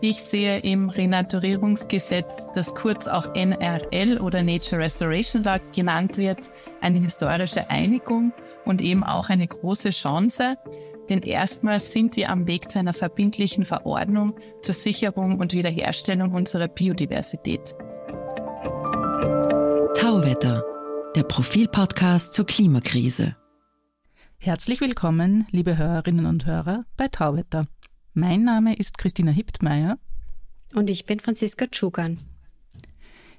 Ich sehe im Renaturierungsgesetz, das kurz auch NRL oder Nature Restoration Law genannt wird, eine historische Einigung und eben auch eine große Chance. Denn erstmals sind wir am Weg zu einer verbindlichen Verordnung zur Sicherung und Wiederherstellung unserer Biodiversität. Tauwetter, der Profilpodcast zur Klimakrise. Herzlich willkommen, liebe Hörerinnen und Hörer, bei Tauwetter. Mein Name ist Christina Hiptmeier. Und ich bin Franziska Tschugan.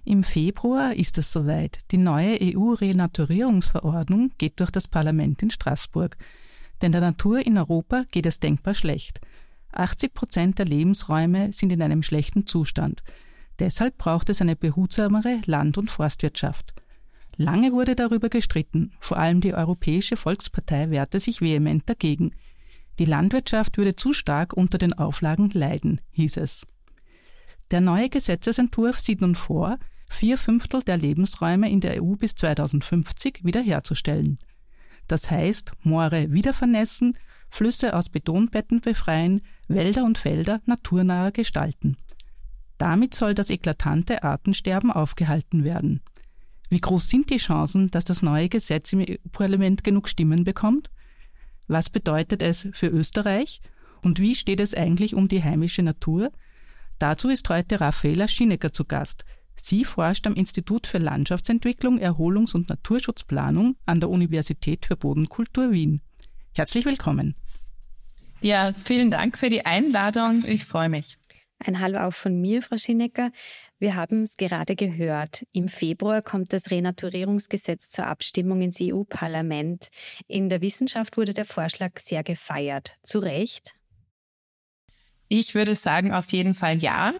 Im Februar ist es soweit. Die neue EU-Renaturierungsverordnung geht durch das Parlament in Straßburg. Denn der Natur in Europa geht es denkbar schlecht. 80 Prozent der Lebensräume sind in einem schlechten Zustand. Deshalb braucht es eine behutsamere Land- und Forstwirtschaft. Lange wurde darüber gestritten, vor allem die Europäische Volkspartei wehrte sich vehement dagegen. Die Landwirtschaft würde zu stark unter den Auflagen leiden, hieß es. Der neue Gesetzesentwurf sieht nun vor, vier Fünftel der Lebensräume in der EU bis 2050 wiederherzustellen. Das heißt, Moore wieder vernässen, Flüsse aus Betonbetten befreien, Wälder und Felder naturnaher gestalten. Damit soll das eklatante Artensterben aufgehalten werden. Wie groß sind die Chancen, dass das neue Gesetz im EU-Parlament genug Stimmen bekommt? Was bedeutet es für Österreich? Und wie steht es eigentlich um die heimische Natur? Dazu ist heute Raffaela Schinecker zu Gast. Sie forscht am Institut für Landschaftsentwicklung, Erholungs- und Naturschutzplanung an der Universität für Bodenkultur Wien. Herzlich willkommen. Ja, vielen Dank für die Einladung. Ich freue mich. Ein Hallo auch von mir, Frau Schinecker. Wir haben es gerade gehört. Im Februar kommt das Renaturierungsgesetz zur Abstimmung ins EU-Parlament. In der Wissenschaft wurde der Vorschlag sehr gefeiert. Zu Recht? Ich würde sagen, auf jeden Fall ja.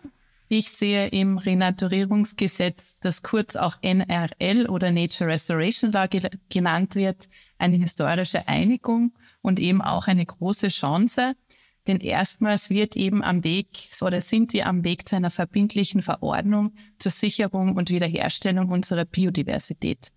Ich sehe im Renaturierungsgesetz, das kurz auch NRL oder Nature Restoration Law genannt wird, eine historische Einigung und eben auch eine große Chance. Denn erstmals wird eben am Weg oder sind wir am Weg zu einer verbindlichen Verordnung zur Sicherung und Wiederherstellung unserer Biodiversität.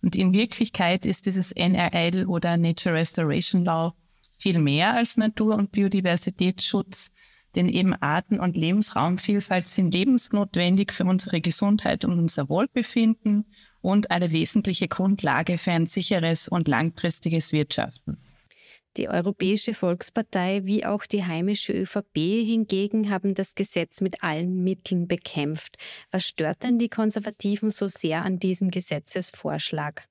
Und in Wirklichkeit ist dieses NRL oder Nature Restoration Law viel mehr als Natur- und Biodiversitätsschutz, denn eben Arten- und Lebensraumvielfalt sind lebensnotwendig für unsere Gesundheit und unser Wohlbefinden und eine wesentliche Grundlage für ein sicheres und langfristiges Wirtschaften. Die Europäische Volkspartei wie auch die heimische ÖVP hingegen haben das Gesetz mit allen Mitteln bekämpft. Was stört denn die Konservativen so sehr an diesem Gesetzesvorschlag?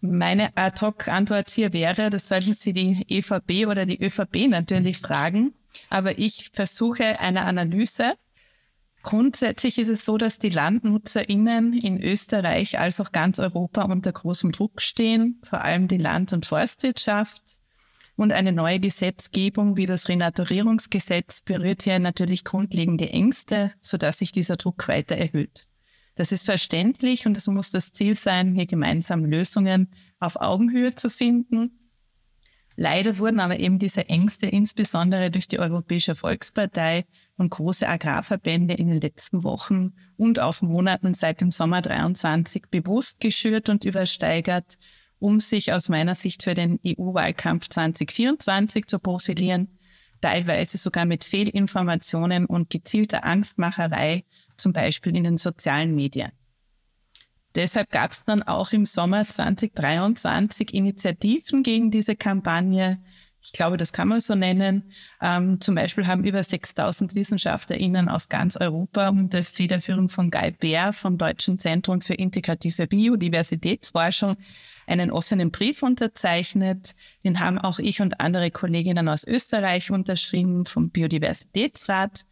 Meine Ad-Hoc-Antwort hier wäre, das sollten Sie die EVP oder die ÖVP natürlich fragen. Aber ich versuche eine Analyse. Grundsätzlich ist es so, dass die LandnutzerInnen in Österreich als auch ganz Europa unter großem Druck stehen, vor allem die Land- und Forstwirtschaft. Und eine neue Gesetzgebung wie das Renaturierungsgesetz berührt hier natürlich grundlegende Ängste, sodass sich dieser Druck weiter erhöht. Das ist verständlich und es muss das Ziel sein, hier gemeinsam Lösungen auf Augenhöhe zu finden. Leider wurden aber eben diese Ängste insbesondere durch die Europäische Volkspartei und große Agrarverbände in den letzten Wochen und auch Monaten seit dem Sommer 23 bewusst geschürt und übersteigert, um sich aus meiner Sicht für den EU-Wahlkampf 2024 zu profilieren, teilweise sogar mit Fehlinformationen und gezielter Angstmacherei, zum Beispiel in den sozialen Medien. Deshalb gab es dann auch im Sommer 2023 Initiativen gegen diese Kampagne. Ich glaube, das kann man so nennen. Ähm, zum Beispiel haben über 6000 WissenschaftlerInnen aus ganz Europa unter Federführung von Guy Bär vom Deutschen Zentrum für integrative Biodiversitätsforschung einen offenen Brief unterzeichnet. Den haben auch ich und andere Kolleginnen aus Österreich unterschrieben vom Biodiversitätsrat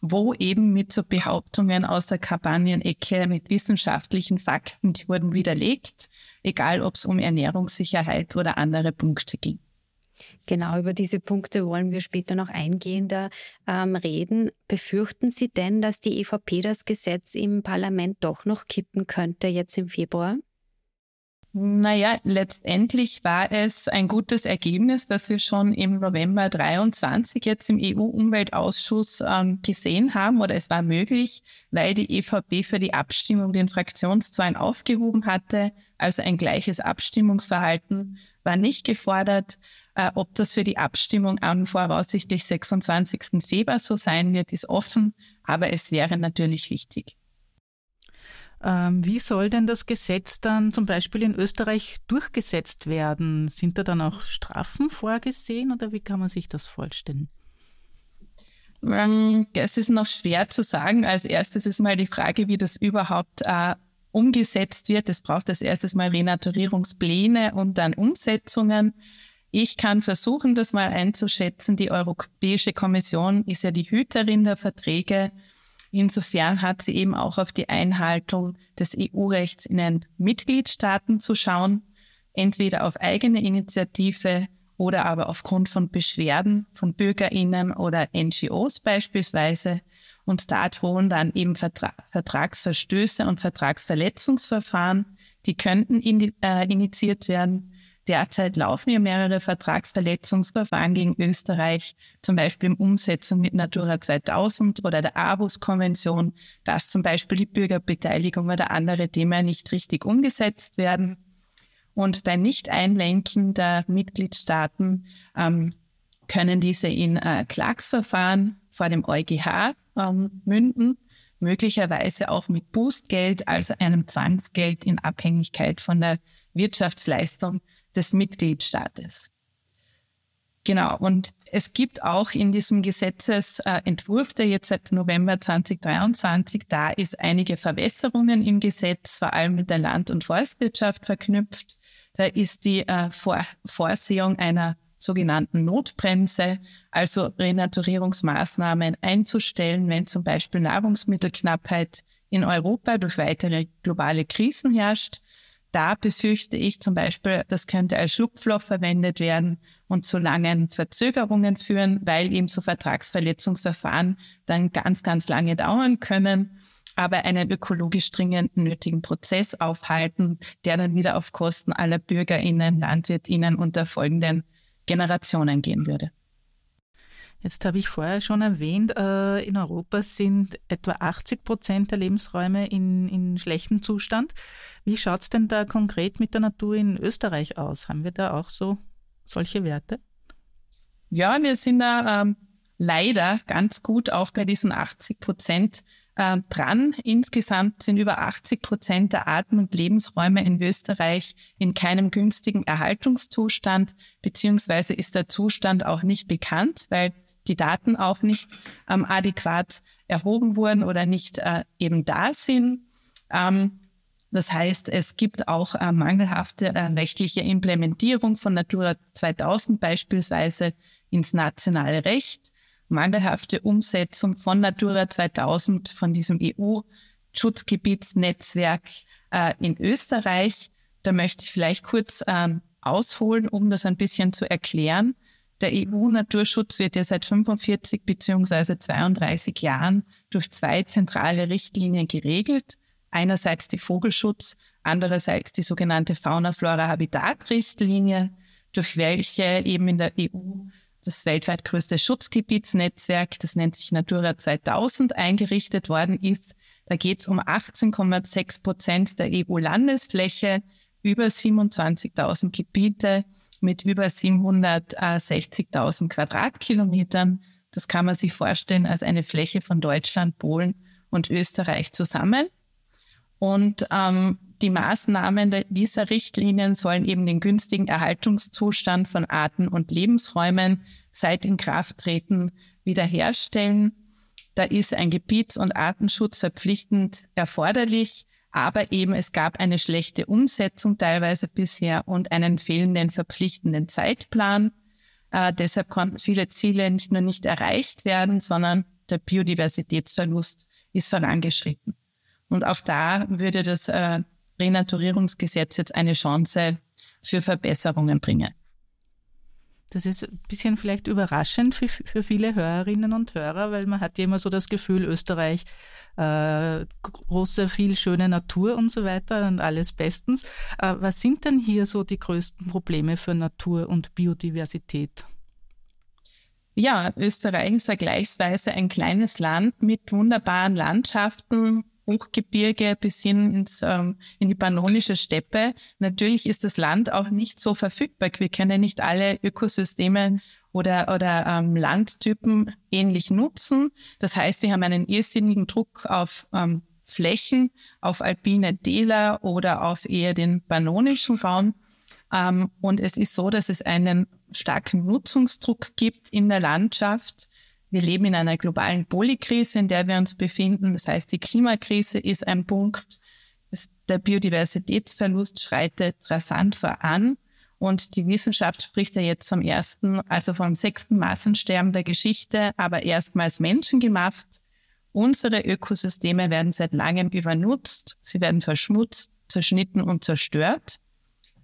wo eben mit so Behauptungen aus der Kampagnenecke mit wissenschaftlichen Fakten, die wurden widerlegt, egal ob es um Ernährungssicherheit oder andere Punkte ging. Genau, über diese Punkte wollen wir später noch eingehender ähm, reden. Befürchten Sie denn, dass die EVP das Gesetz im Parlament doch noch kippen könnte jetzt im Februar? Naja, letztendlich war es ein gutes Ergebnis, das wir schon im November 23 jetzt im EU-Umweltausschuss ähm, gesehen haben oder es war möglich, weil die EVP für die Abstimmung den Fraktionszwang aufgehoben hatte. Also ein gleiches Abstimmungsverhalten war nicht gefordert. Äh, ob das für die Abstimmung am voraussichtlich 26. Februar so sein wird, ist offen, aber es wäre natürlich wichtig. Ähm, wie soll denn das Gesetz dann zum Beispiel in Österreich durchgesetzt werden? Sind da dann auch Strafen vorgesehen oder wie kann man sich das vorstellen? Ähm, es ist noch schwer zu sagen. Als erstes ist mal die Frage, wie das überhaupt äh, umgesetzt wird. Es braucht als erstes mal Renaturierungspläne und dann Umsetzungen. Ich kann versuchen, das mal einzuschätzen. Die Europäische Kommission ist ja die Hüterin der Verträge. Insofern hat sie eben auch auf die Einhaltung des EU-Rechts in den Mitgliedstaaten zu schauen, entweder auf eigene Initiative oder aber aufgrund von Beschwerden von Bürgerinnen oder NGOs beispielsweise. Und da drohen dann eben Vertra Vertragsverstöße und Vertragsverletzungsverfahren, die könnten in, äh, initiiert werden. Derzeit laufen ja mehrere Vertragsverletzungsverfahren gegen Österreich, zum Beispiel in Umsetzung mit Natura 2000 oder der ABUS-Konvention, dass zum Beispiel die Bürgerbeteiligung oder andere Themen nicht richtig umgesetzt werden. Und bei Nicht-Einlenken der Mitgliedstaaten ähm, können diese in äh, Klagsverfahren vor dem EuGH ähm, münden, möglicherweise auch mit Boostgeld, also einem Zwangsgeld in Abhängigkeit von der Wirtschaftsleistung des Mitgliedstaates. Genau, und es gibt auch in diesem Gesetzesentwurf, der jetzt seit November 2023 da ist, einige Verwässerungen im Gesetz, vor allem mit der Land- und Forstwirtschaft verknüpft. Da ist die äh, Vor Vorsehung einer sogenannten Notbremse, also Renaturierungsmaßnahmen einzustellen, wenn zum Beispiel Nahrungsmittelknappheit in Europa durch weitere globale Krisen herrscht da befürchte ich zum Beispiel, das könnte als Schlupfloch verwendet werden und zu langen Verzögerungen führen, weil eben so Vertragsverletzungsverfahren dann ganz, ganz lange dauern können, aber einen ökologisch dringend nötigen Prozess aufhalten, der dann wieder auf Kosten aller BürgerInnen, LandwirtInnen und der folgenden Generationen gehen würde. Jetzt habe ich vorher schon erwähnt, äh, in Europa sind etwa 80 Prozent der Lebensräume in, in schlechtem Zustand. Wie schaut es denn da konkret mit der Natur in Österreich aus? Haben wir da auch so solche Werte? Ja, wir sind da ähm, leider ganz gut auch bei diesen 80 Prozent äh, dran. Insgesamt sind über 80 Prozent der Arten und Lebensräume in Österreich in keinem günstigen Erhaltungszustand, beziehungsweise ist der Zustand auch nicht bekannt, weil die Daten auch nicht ähm, adäquat erhoben wurden oder nicht äh, eben da sind. Ähm, das heißt, es gibt auch äh, mangelhafte äh, rechtliche Implementierung von Natura 2000 beispielsweise ins nationale Recht, mangelhafte Umsetzung von Natura 2000 von diesem EU-Schutzgebietsnetzwerk äh, in Österreich. Da möchte ich vielleicht kurz ähm, ausholen, um das ein bisschen zu erklären. Der EU-Naturschutz wird ja seit 45 bzw. 32 Jahren durch zwei zentrale Richtlinien geregelt. Einerseits die Vogelschutz, andererseits die sogenannte Fauna-Flora-Habitat-Richtlinie, durch welche eben in der EU das weltweit größte Schutzgebietsnetzwerk, das nennt sich Natura 2000, eingerichtet worden ist. Da geht es um 18,6 Prozent der EU-Landesfläche, über 27.000 Gebiete mit über 760.000 Quadratkilometern. Das kann man sich vorstellen als eine Fläche von Deutschland, Polen und Österreich zusammen. Und ähm, die Maßnahmen dieser Richtlinien sollen eben den günstigen Erhaltungszustand von Arten und Lebensräumen seit Inkrafttreten wiederherstellen. Da ist ein Gebiets- und Artenschutz verpflichtend erforderlich. Aber eben es gab eine schlechte Umsetzung teilweise bisher und einen fehlenden verpflichtenden Zeitplan. Äh, deshalb konnten viele Ziele nicht nur nicht erreicht werden, sondern der Biodiversitätsverlust ist vorangeschritten. Und auch da würde das äh, Renaturierungsgesetz jetzt eine Chance für Verbesserungen bringen. Das ist ein bisschen vielleicht überraschend für, für viele Hörerinnen und Hörer, weil man hat ja immer so das Gefühl, Österreich, äh, große, viel schöne Natur und so weiter und alles bestens. Äh, was sind denn hier so die größten Probleme für Natur und Biodiversität? Ja, Österreich ist vergleichsweise ein kleines Land mit wunderbaren Landschaften, Hochgebirge bis hin ins, ähm, in die pannonische Steppe. Natürlich ist das Land auch nicht so verfügbar. Wir können nicht alle Ökosysteme oder, oder ähm, Landtypen ähnlich nutzen. Das heißt, wir haben einen irrsinnigen Druck auf ähm, Flächen, auf alpine Täler oder auf eher den pannonischen Raum. Ähm, und es ist so, dass es einen starken Nutzungsdruck gibt in der Landschaft. Wir leben in einer globalen Polykrise, in der wir uns befinden. Das heißt, die Klimakrise ist ein Punkt. der Biodiversitätsverlust schreitet rasant voran. Und die Wissenschaft spricht ja jetzt vom ersten, also vom sechsten Massensterben der Geschichte, aber erstmals menschengemacht. Unsere Ökosysteme werden seit langem übernutzt, sie werden verschmutzt, zerschnitten und zerstört.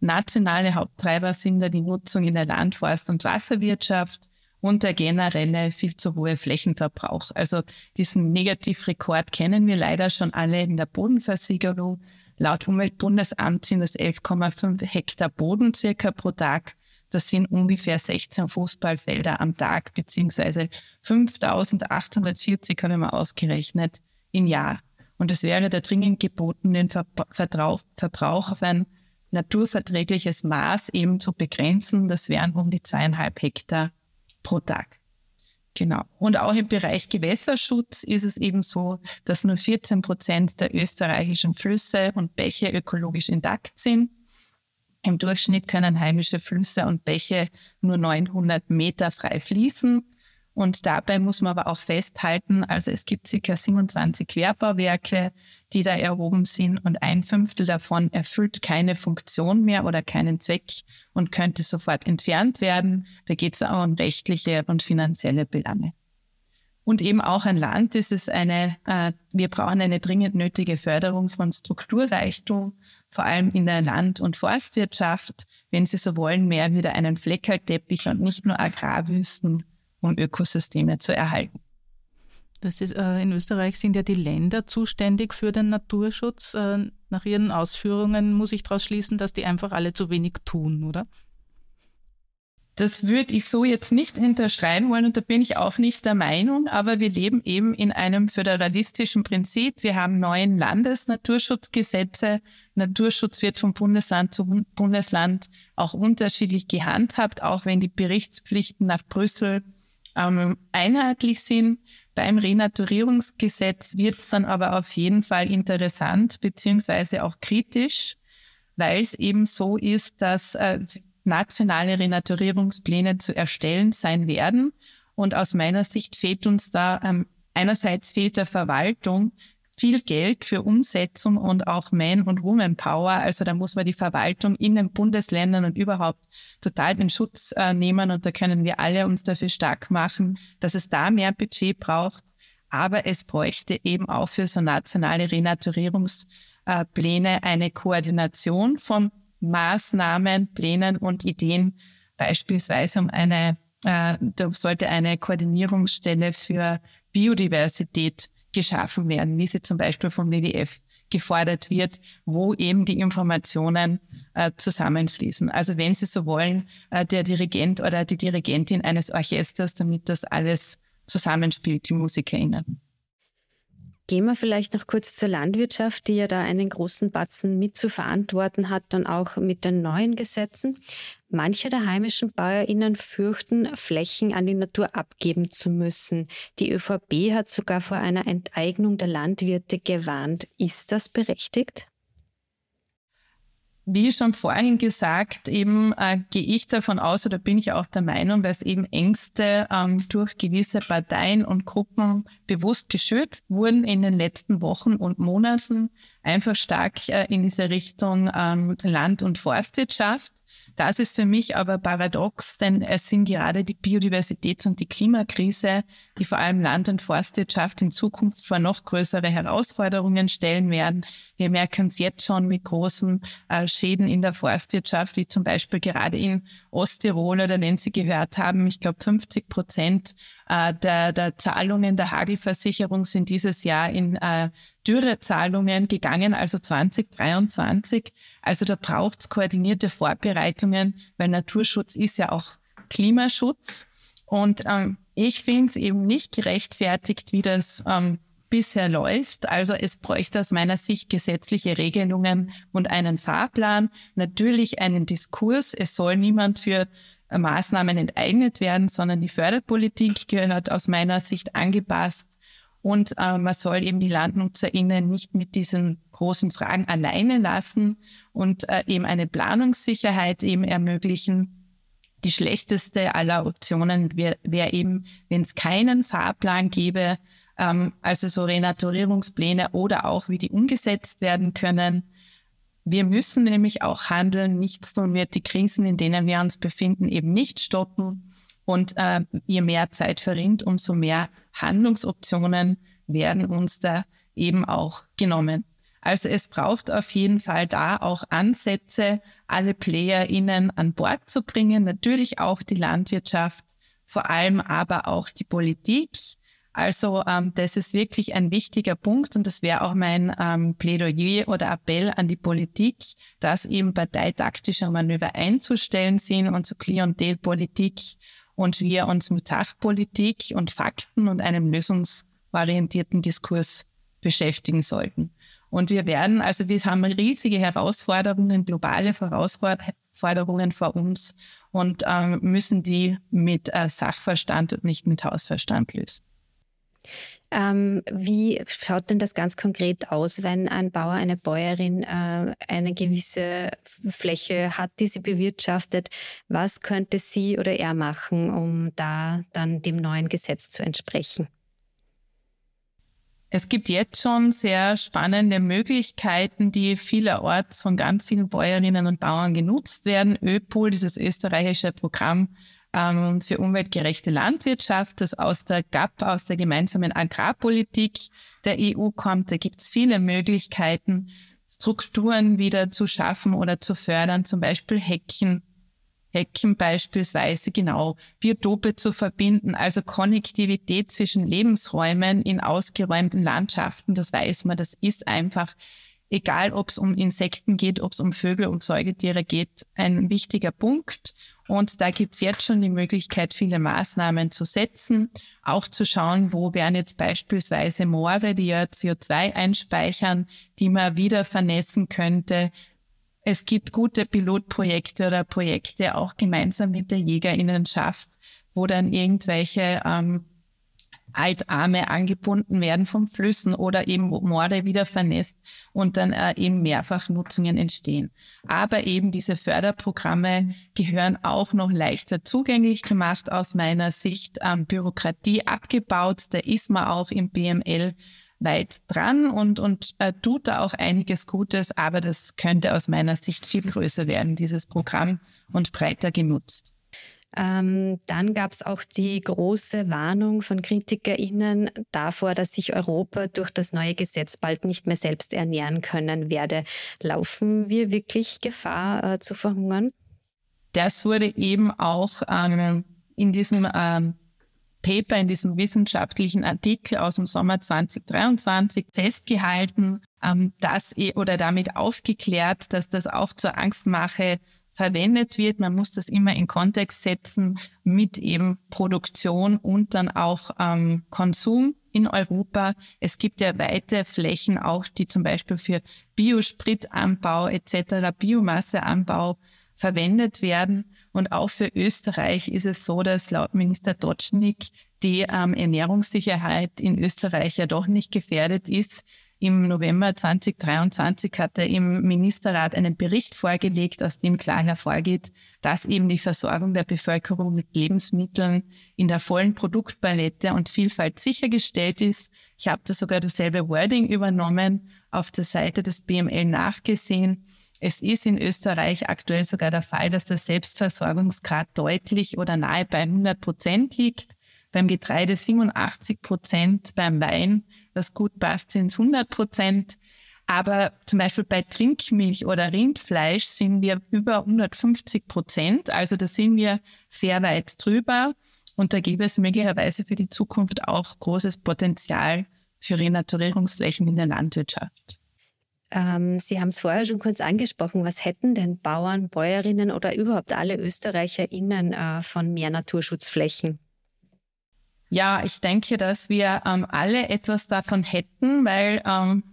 Nationale Haupttreiber sind da die Nutzung in der Landforst- und Wasserwirtschaft und der generelle viel zu hohe Flächenverbrauch. Also diesen Negativrekord kennen wir leider schon alle in der Bodenversiegelung. Laut Umweltbundesamt sind es 11,5 Hektar Boden circa pro Tag. Das sind ungefähr 16 Fußballfelder am Tag, beziehungsweise 5840 haben wir ausgerechnet im Jahr. Und es wäre da dringend geboten, den Verbrauch, Verbrauch auf ein naturverträgliches Maß eben zu begrenzen. Das wären um die zweieinhalb Hektar pro Tag. Genau. Und auch im Bereich Gewässerschutz ist es eben so, dass nur 14 Prozent der österreichischen Flüsse und Bäche ökologisch intakt sind. Im Durchschnitt können heimische Flüsse und Bäche nur 900 Meter frei fließen. Und dabei muss man aber auch festhalten, also es gibt circa 27 Querbauwerke, die da erhoben sind und ein Fünftel davon erfüllt keine Funktion mehr oder keinen Zweck und könnte sofort entfernt werden. Da geht es auch um rechtliche und finanzielle Belange. Und eben auch ein Land ist es eine, äh, wir brauchen eine dringend nötige Förderung von Strukturreichtum vor allem in der Land- und Forstwirtschaft, wenn Sie so wollen, mehr wieder einen Fleckerlteppich und nicht nur Agrarwüsten, um Ökosysteme zu erhalten. Das ist, äh, in Österreich sind ja die Länder zuständig für den Naturschutz. Äh, nach Ihren Ausführungen muss ich daraus schließen, dass die einfach alle zu wenig tun, oder? Das würde ich so jetzt nicht unterschreiben wollen und da bin ich auch nicht der Meinung, aber wir leben eben in einem föderalistischen Prinzip. Wir haben neun Landesnaturschutzgesetze. Naturschutz wird von Bundesland zu Bundesland auch unterschiedlich gehandhabt, auch wenn die Berichtspflichten nach Brüssel ähm, einheitlich sind. Beim Renaturierungsgesetz wird es dann aber auf jeden Fall interessant beziehungsweise auch kritisch, weil es eben so ist, dass äh, nationale Renaturierungspläne zu erstellen sein werden. Und aus meiner Sicht fehlt uns da ähm, einerseits fehlt der Verwaltung viel Geld für Umsetzung und auch Man- und Woman-Power. Also da muss man die Verwaltung in den Bundesländern und überhaupt total in Schutz äh, nehmen. Und da können wir alle uns dafür stark machen, dass es da mehr Budget braucht. Aber es bräuchte eben auch für so nationale Renaturierungspläne eine Koordination von Maßnahmen, Plänen und Ideen, beispielsweise um eine, äh, da sollte eine Koordinierungsstelle für Biodiversität geschaffen werden, wie sie zum Beispiel vom WWF gefordert wird, wo eben die Informationen äh, zusammenfließen. Also wenn Sie so wollen, äh, der Dirigent oder die Dirigentin eines Orchesters, damit das alles zusammenspielt, die MusikerInnen. Gehen wir vielleicht noch kurz zur Landwirtschaft, die ja da einen großen Batzen mit zu verantworten hat, dann auch mit den neuen Gesetzen. Manche der heimischen BäuerInnen fürchten, Flächen an die Natur abgeben zu müssen. Die ÖVP hat sogar vor einer Enteignung der Landwirte gewarnt. Ist das berechtigt? wie schon vorhin gesagt, eben äh, gehe ich davon aus oder bin ich auch der Meinung, dass eben Ängste ähm, durch gewisse Parteien und Gruppen bewusst geschürt wurden in den letzten Wochen und Monaten, einfach stark äh, in diese Richtung ähm, Land- und Forstwirtschaft. Das ist für mich aber paradox, denn es sind gerade die Biodiversitäts- und die Klimakrise, die vor allem Land- und Forstwirtschaft in Zukunft vor noch größere Herausforderungen stellen werden. Wir merken es jetzt schon mit großen äh, Schäden in der Forstwirtschaft, wie zum Beispiel gerade in Osttirol oder wenn Sie gehört haben, ich glaube 50 Prozent äh, der, der Zahlungen der Hagelversicherung sind dieses Jahr in äh, Dürrezahlungen gegangen, also 2023. Also da braucht es koordinierte Vorbereitungen, weil Naturschutz ist ja auch Klimaschutz. Und ähm, ich finde es eben nicht gerechtfertigt, wie das ähm, bisher läuft. Also es bräuchte aus meiner Sicht gesetzliche Regelungen und einen Fahrplan, natürlich einen Diskurs. Es soll niemand für Maßnahmen enteignet werden, sondern die Förderpolitik gehört aus meiner Sicht angepasst. Und äh, man soll eben die LandnutzerInnen nicht mit diesen großen Fragen alleine lassen und äh, eben eine Planungssicherheit eben ermöglichen. Die schlechteste aller Optionen wäre wär eben, wenn es keinen Fahrplan gäbe, ähm, also so Renaturierungspläne oder auch wie die umgesetzt werden können. Wir müssen nämlich auch handeln. Nichts tun wird die Krisen, in denen wir uns befinden, eben nicht stoppen. Und äh, je mehr Zeit verrinnt, umso mehr Handlungsoptionen werden uns da eben auch genommen. Also es braucht auf jeden Fall da auch Ansätze, alle PlayerInnen an Bord zu bringen, natürlich auch die Landwirtschaft, vor allem aber auch die Politik. Also ähm, das ist wirklich ein wichtiger Punkt und das wäre auch mein ähm, Plädoyer oder Appell an die Politik, dass eben parteitaktische Manöver einzustellen sind und so Klientelpolitik und wir uns mit Sachpolitik und Fakten und einem lösungsorientierten Diskurs beschäftigen sollten. Und wir werden, also wir haben riesige Herausforderungen, globale Herausforderungen vor uns und ähm, müssen die mit äh, Sachverstand und nicht mit Hausverstand lösen. Ähm, wie schaut denn das ganz konkret aus, wenn ein Bauer, eine Bäuerin äh, eine gewisse Fläche hat, die sie bewirtschaftet? Was könnte sie oder er machen, um da dann dem neuen Gesetz zu entsprechen? Es gibt jetzt schon sehr spannende Möglichkeiten, die vielerorts von ganz vielen Bäuerinnen und Bauern genutzt werden. ÖPOL, dieses österreichische Programm ähm, für umweltgerechte Landwirtschaft, das aus der GAP, aus der gemeinsamen Agrarpolitik der EU kommt. Da gibt es viele Möglichkeiten, Strukturen wieder zu schaffen oder zu fördern, zum Beispiel Hecken Hecken beispielsweise genau Biotope zu verbinden, also Konnektivität zwischen Lebensräumen in ausgeräumten Landschaften. Das weiß man, das ist einfach, egal ob es um Insekten geht, ob es um Vögel und Säugetiere geht, ein wichtiger Punkt. Und da gibt es jetzt schon die Möglichkeit, viele Maßnahmen zu setzen, auch zu schauen, wo wären jetzt beispielsweise Moore, die ja CO2 einspeichern, die man wieder vernässen könnte, es gibt gute Pilotprojekte oder Projekte auch gemeinsam mit der Jägerinnenschaft, wo dann irgendwelche ähm, Altarme angebunden werden von Flüssen oder eben Moore wieder vernässt und dann äh, eben Mehrfachnutzungen entstehen. Aber eben diese Förderprogramme gehören auch noch leichter zugänglich gemacht aus meiner Sicht. Ähm, Bürokratie abgebaut, da ist man auch im BML weit dran und, und äh, tut da auch einiges Gutes, aber das könnte aus meiner Sicht viel größer werden, dieses Programm, und breiter genutzt. Ähm, dann gab es auch die große Warnung von KritikerInnen davor, dass sich Europa durch das neue Gesetz bald nicht mehr selbst ernähren können werde. Laufen wir wirklich Gefahr äh, zu verhungern? Das wurde eben auch ähm, in diesem ähm, Paper, in diesem wissenschaftlichen Artikel aus dem Sommer 2023 festgehalten, ähm, dass oder damit aufgeklärt, dass das auch zur Angstmache verwendet wird. Man muss das immer in Kontext setzen mit eben Produktion und dann auch ähm, Konsum in Europa. Es gibt ja weite Flächen auch, die zum Beispiel für Biospritanbau etc., Biomasseanbau verwendet werden. Und auch für Österreich ist es so, dass laut Minister Dotschnik die ähm, Ernährungssicherheit in Österreich ja doch nicht gefährdet ist. Im November 2023 hat er im Ministerrat einen Bericht vorgelegt, aus dem klar hervorgeht, dass eben die Versorgung der Bevölkerung mit Lebensmitteln in der vollen Produktpalette und Vielfalt sichergestellt ist. Ich habe da sogar dasselbe Wording übernommen, auf der Seite des BML nachgesehen. Es ist in Österreich aktuell sogar der Fall, dass der Selbstversorgungsgrad deutlich oder nahe bei 100 Prozent liegt. Beim Getreide 87 Prozent, beim Wein, was gut passt, sind es 100 Prozent. Aber zum Beispiel bei Trinkmilch oder Rindfleisch sind wir über 150 Prozent. Also da sind wir sehr weit drüber. Und da gäbe es möglicherweise für die Zukunft auch großes Potenzial für Renaturierungsflächen in der Landwirtschaft. Ähm, Sie haben es vorher schon kurz angesprochen. Was hätten denn Bauern, Bäuerinnen oder überhaupt alle ÖsterreicherInnen äh, von mehr Naturschutzflächen? Ja, ich denke, dass wir ähm, alle etwas davon hätten, weil ähm,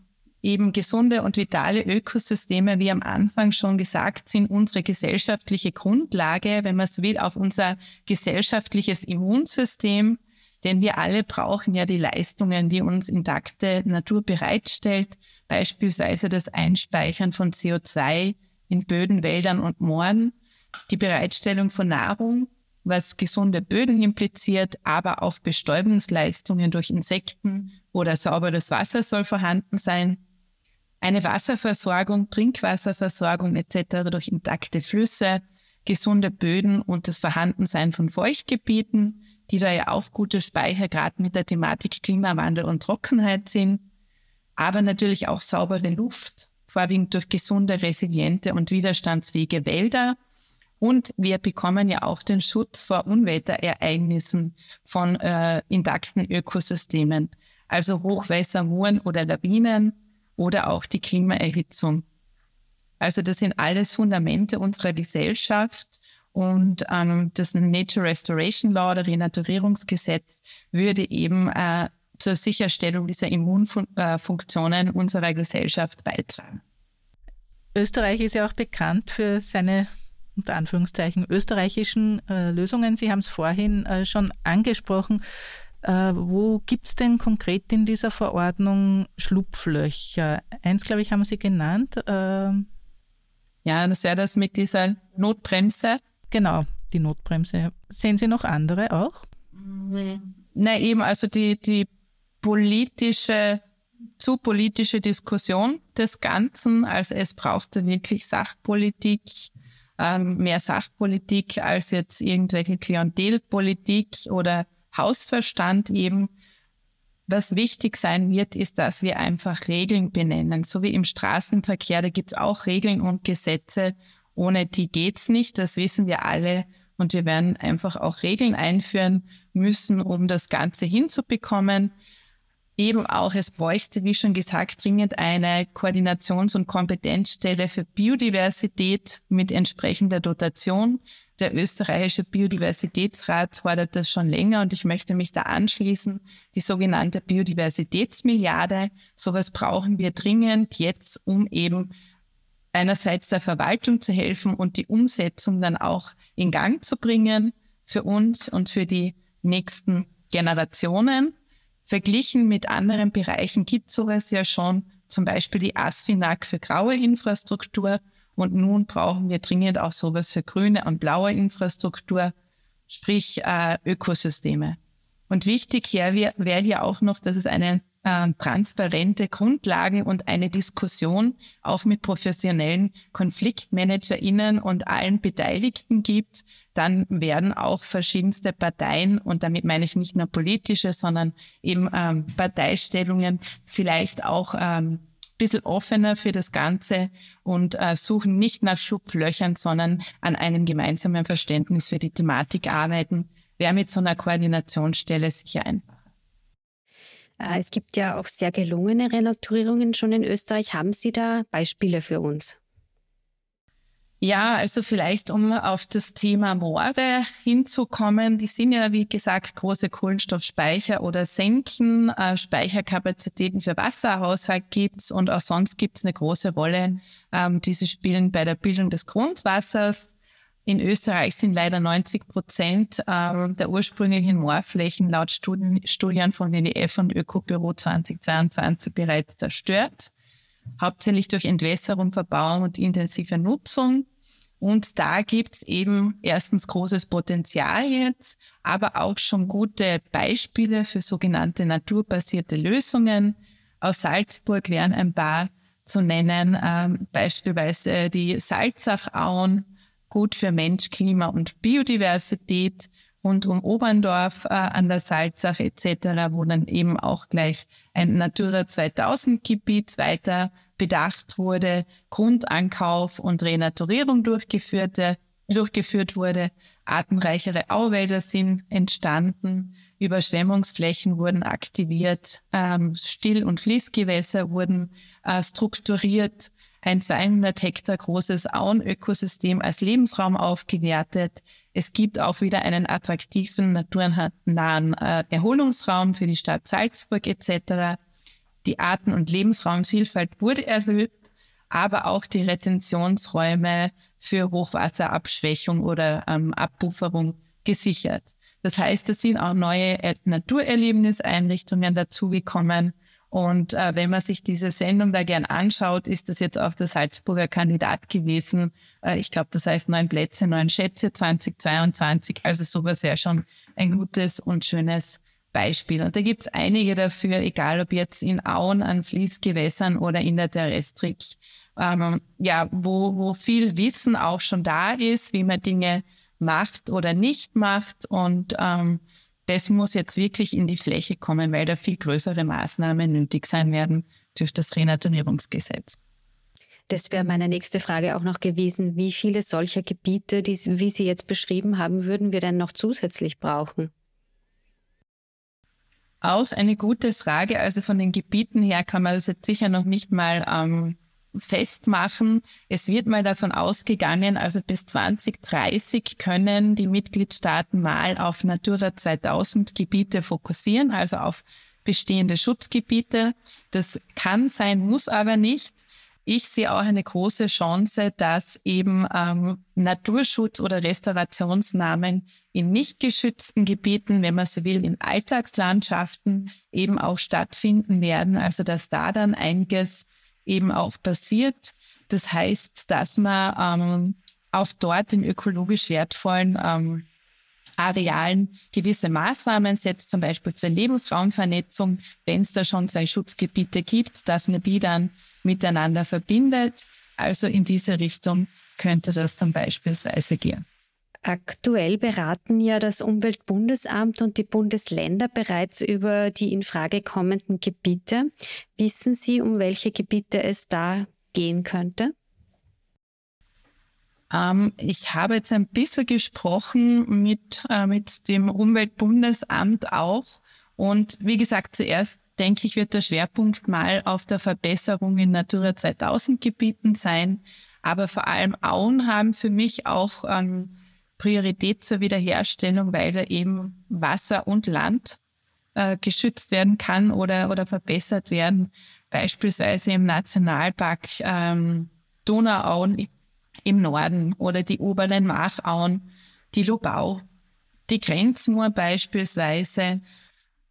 eben gesunde und vitale Ökosysteme, wie am Anfang schon gesagt, sind unsere gesellschaftliche Grundlage, wenn man es will, auf unser gesellschaftliches Immunsystem. Denn wir alle brauchen ja die Leistungen, die uns intakte Natur bereitstellt, beispielsweise das Einspeichern von CO2 in Böden, Wäldern und Mooren, die Bereitstellung von Nahrung, was gesunde Böden impliziert, aber auch Bestäubungsleistungen durch Insekten oder sauberes Wasser soll vorhanden sein. Eine Wasserversorgung, Trinkwasserversorgung etc. durch intakte Flüsse, gesunde Böden und das Vorhandensein von Feuchtgebieten, die da ja auch gute Speicher gerade mit der Thematik Klimawandel und Trockenheit sind, aber natürlich auch saubere Luft, vorwiegend durch gesunde, resiliente und widerstandsfähige Wälder und wir bekommen ja auch den Schutz vor Unwetterereignissen von äh, intakten Ökosystemen, also Hochwässer, Muren oder Lawinen oder auch die Klimaerhitzung. Also das sind alles Fundamente unserer Gesellschaft und ähm, das Nature Restoration Law, der Renaturierungsgesetz, würde eben äh, zur Sicherstellung dieser Immunfunktionen äh, unserer Gesellschaft beitragen. Österreich ist ja auch bekannt für seine unter Anführungszeichen österreichischen äh, Lösungen. Sie haben es vorhin äh, schon angesprochen. Äh, wo gibt es denn konkret in dieser Verordnung Schlupflöcher? Eins, glaube ich, haben Sie genannt. Ähm, ja, das wäre das mit dieser Notbremse. Genau, die Notbremse. Sehen Sie noch andere auch? Nein, eben, also die, die politische, zu politische Diskussion des Ganzen. Also es brauchte wirklich Sachpolitik ähm, mehr Sachpolitik als jetzt irgendwelche Klientelpolitik oder Hausverstand eben. Was wichtig sein wird, ist, dass wir einfach Regeln benennen. So wie im Straßenverkehr, da gibt es auch Regeln und Gesetze. Ohne die geht's nicht, das wissen wir alle. Und wir werden einfach auch Regeln einführen müssen, um das Ganze hinzubekommen eben auch, es bräuchte, wie schon gesagt, dringend eine Koordinations- und Kompetenzstelle für Biodiversität mit entsprechender Dotation. Der österreichische Biodiversitätsrat fordert das schon länger und ich möchte mich da anschließen. Die sogenannte Biodiversitätsmilliarde, sowas brauchen wir dringend jetzt, um eben einerseits der Verwaltung zu helfen und die Umsetzung dann auch in Gang zu bringen für uns und für die nächsten Generationen. Verglichen mit anderen Bereichen gibt sowas ja schon, zum Beispiel die ASFINAG für graue Infrastruktur. Und nun brauchen wir dringend auch sowas für grüne und blaue Infrastruktur, sprich äh, Ökosysteme. Und wichtig wäre hier auch noch, dass es eine äh, transparente Grundlagen und eine Diskussion auch mit professionellen KonfliktmanagerInnen und allen Beteiligten gibt, dann werden auch verschiedenste Parteien, und damit meine ich nicht nur politische, sondern eben ähm, Parteistellungen vielleicht auch ähm, bisschen offener für das Ganze und äh, suchen nicht nach Schlupflöchern, sondern an einem gemeinsamen Verständnis für die Thematik arbeiten, wäre mit so einer Koordinationsstelle sicher einfach. Äh, es gibt ja auch sehr gelungene Renaturierungen schon in Österreich. Haben Sie da Beispiele für uns? Ja, also vielleicht um auf das Thema Moore hinzukommen. Die sind ja, wie gesagt, große Kohlenstoffspeicher oder Senken. Äh, Speicherkapazitäten für Wasserhaushalt gibt's und auch sonst gibt's eine große Rolle, ähm, die sie spielen bei der Bildung des Grundwassers. In Österreich sind leider 90 Prozent äh, der ursprünglichen Moorflächen laut Studien, von WWF und Ökobüro 2022 bereits zerstört. Hauptsächlich durch Entwässerung, Verbauung und intensive Nutzung. Und da gibt's eben erstens großes Potenzial jetzt, aber auch schon gute Beispiele für sogenannte naturbasierte Lösungen. Aus Salzburg wären ein paar zu nennen, ähm, beispielsweise die Salzachauen, gut für Mensch, Klima und Biodiversität rund um Oberndorf äh, an der Salzach etc., wo dann eben auch gleich ein Natura 2000 Gebiet weiter bedacht wurde, Grundankauf und Renaturierung durchgeführte, durchgeführt wurde. Artenreichere Auwälder sind entstanden, Überschwemmungsflächen wurden aktiviert, ähm, Still- und Fließgewässer wurden äh, strukturiert ein 200 Hektar großes Auenökosystem als Lebensraum aufgewertet. Es gibt auch wieder einen attraktiven, naturnahen äh, Erholungsraum für die Stadt Salzburg etc. Die Arten- und Lebensraumvielfalt wurde erhöht, aber auch die Retentionsräume für Hochwasserabschwächung oder ähm, Abbufferung gesichert. Das heißt, es sind auch neue Naturerlebniseinrichtungen dazugekommen. Und äh, wenn man sich diese Sendung da gern anschaut, ist das jetzt auch der Salzburger Kandidat gewesen. Äh, ich glaube, das heißt neun Plätze, neun Schätze 2022. Also sowas wäre schon ein gutes und schönes Beispiel. Und da gibt es einige dafür, egal ob jetzt in Auen, an Fließgewässern oder in der Terrestrik, ähm, ja, wo, wo viel Wissen auch schon da ist, wie man Dinge macht oder nicht macht. Und ähm, das muss jetzt wirklich in die Fläche kommen, weil da viel größere Maßnahmen nötig sein werden durch das Renaturierungsgesetz. Das wäre meine nächste Frage auch noch gewesen. Wie viele solcher Gebiete, die, wie Sie jetzt beschrieben haben, würden wir denn noch zusätzlich brauchen? Auch eine gute Frage. Also von den Gebieten her kann man das jetzt sicher noch nicht mal ähm, festmachen. Es wird mal davon ausgegangen, also bis 2030 können die Mitgliedstaaten mal auf Natura 2000 Gebiete fokussieren, also auf bestehende Schutzgebiete. Das kann sein, muss aber nicht. Ich sehe auch eine große Chance, dass eben ähm, Naturschutz oder Restaurationsnamen in nicht geschützten Gebieten, wenn man so will, in Alltagslandschaften eben auch stattfinden werden. Also dass da dann einiges eben auch passiert. Das heißt, dass man ähm, auch dort in ökologisch wertvollen ähm, Arealen gewisse Maßnahmen setzt, zum Beispiel zur Lebensraumvernetzung, wenn es da schon zwei Schutzgebiete gibt, dass man die dann miteinander verbindet. Also in diese Richtung könnte das dann beispielsweise gehen. Aktuell beraten ja das Umweltbundesamt und die Bundesländer bereits über die in Frage kommenden Gebiete. Wissen Sie, um welche Gebiete es da gehen könnte? Ähm, ich habe jetzt ein bisschen gesprochen mit, äh, mit dem Umweltbundesamt auch. Und wie gesagt, zuerst denke ich, wird der Schwerpunkt mal auf der Verbesserung in Natura 2000 Gebieten sein. Aber vor allem Auen haben für mich auch ähm, Priorität zur Wiederherstellung, weil da eben Wasser und Land äh, geschützt werden kann oder, oder verbessert werden. Beispielsweise im Nationalpark ähm, Donauauen im Norden oder die oberen Machauen, die Lobau, die Grenzmoor beispielsweise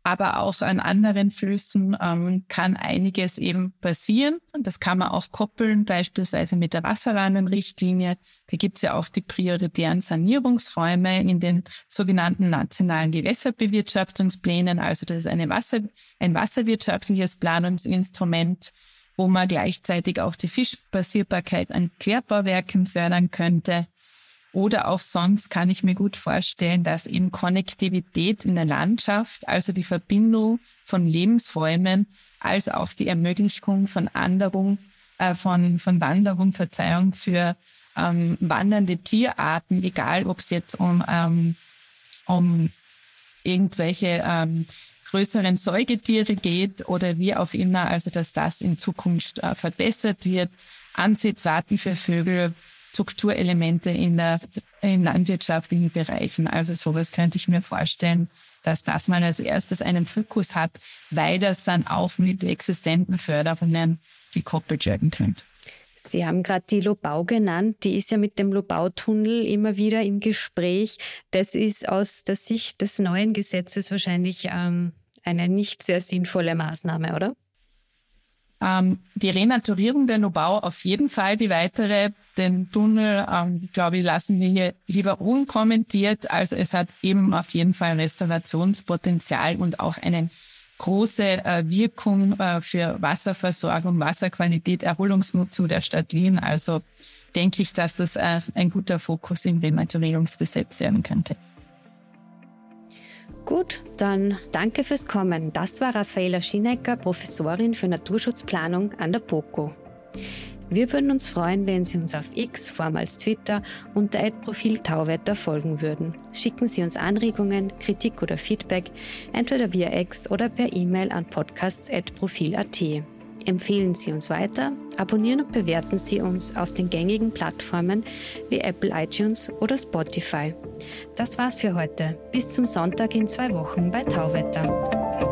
aber auch an anderen Flüssen ähm, kann einiges eben passieren. Und das kann man auch koppeln, beispielsweise mit der Wasserrahmenrichtlinie. Da gibt es ja auch die prioritären Sanierungsräume in den sogenannten nationalen Gewässerbewirtschaftungsplänen. Also das ist eine Wasser, ein wasserwirtschaftliches Planungsinstrument, wo man gleichzeitig auch die Fischbasierbarkeit an Querbauwerken fördern könnte. Oder auch sonst kann ich mir gut vorstellen, dass eben Konnektivität in der Landschaft, also die Verbindung von Lebensräumen, als auch die Ermöglichung von Anderung, äh, von, von Wanderung, Verzeihung für ähm, wandernde Tierarten, egal ob es jetzt um, ähm, um irgendwelche ähm, größeren Säugetiere geht oder wie auch immer, also dass das in Zukunft äh, verbessert wird. Ansitzarten für Vögel, Strukturelemente in, der, in landwirtschaftlichen Bereichen. Also sowas könnte ich mir vorstellen, dass das mal als erstes einen Fokus hat, weil das dann auch mit existenten Förderungen gekoppelt werden könnte. Sie haben gerade die Lobau genannt. Die ist ja mit dem Lobautunnel immer wieder im Gespräch. Das ist aus der Sicht des neuen Gesetzes wahrscheinlich ähm, eine nicht sehr sinnvolle Maßnahme, oder? Ähm, die Renaturierung der Lobau auf jeden Fall, die weitere, den Tunnel, ähm, glaube ich, lassen wir hier lieber unkommentiert. Also es hat eben auf jeden Fall Restaurationspotenzial und auch eine große äh, Wirkung äh, für Wasserversorgung, Wasserqualität, Erholungsnutzung der Stadt Wien. Also denke ich, dass das äh, ein guter Fokus im Renaturierungsgesetz werden könnte. Gut, dann danke fürs Kommen. Das war Raffaela Schinecker, Professorin für Naturschutzplanung an der BOKO. Wir würden uns freuen, wenn Sie uns auf X, vormals Twitter, unter Profil Tauwetter folgen würden. Schicken Sie uns Anregungen, Kritik oder Feedback, entweder via X oder per E-Mail an podcasts.profil.at. Empfehlen Sie uns weiter, abonnieren und bewerten Sie uns auf den gängigen Plattformen wie Apple iTunes oder Spotify. Das war's für heute. Bis zum Sonntag in zwei Wochen bei Tauwetter.